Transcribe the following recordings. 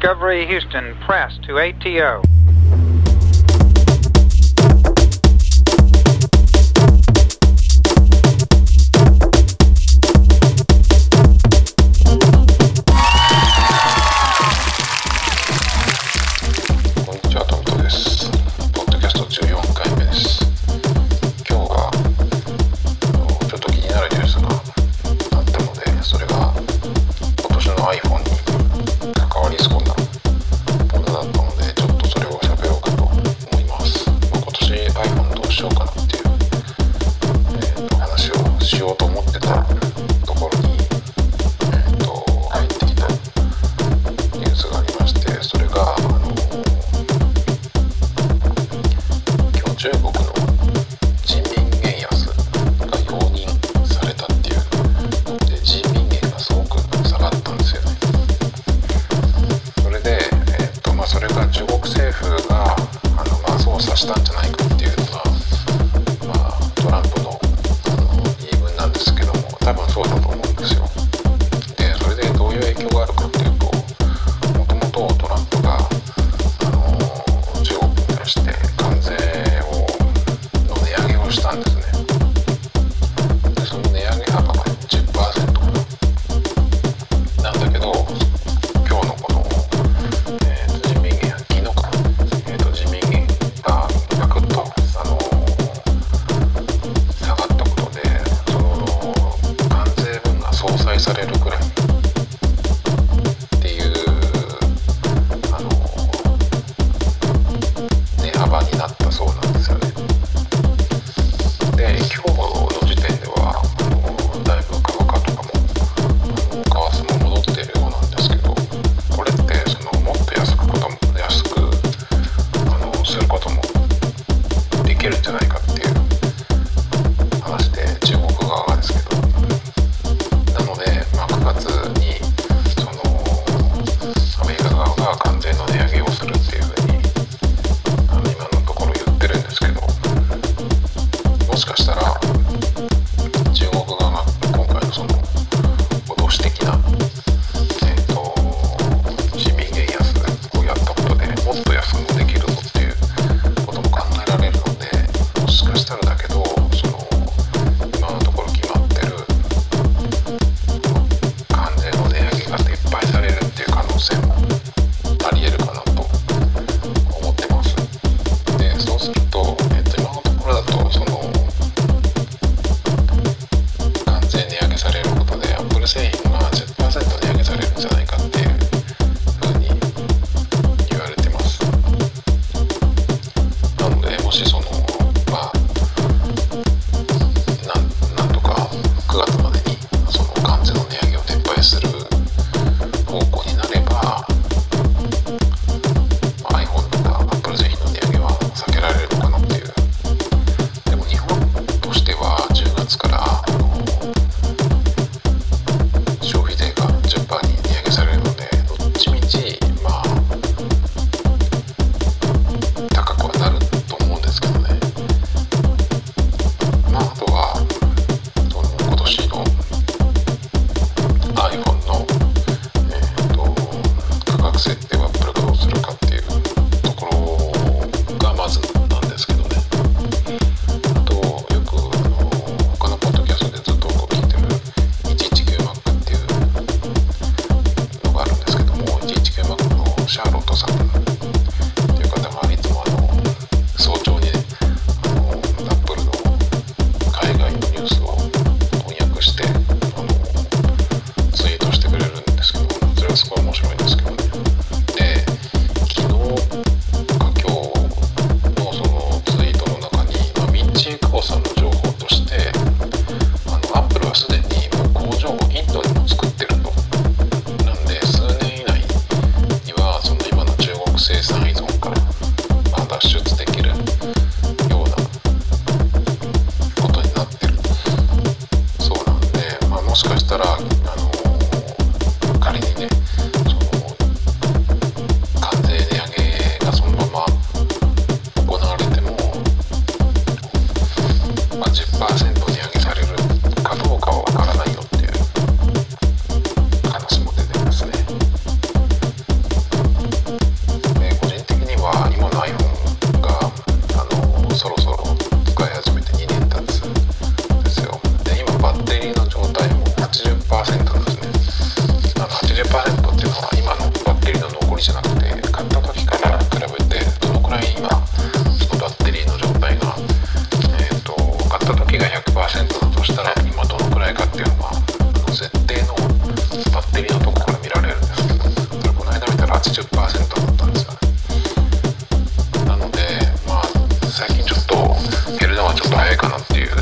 Discovery Houston, press to ATO. なったそうな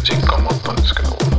実感もあったんですけど。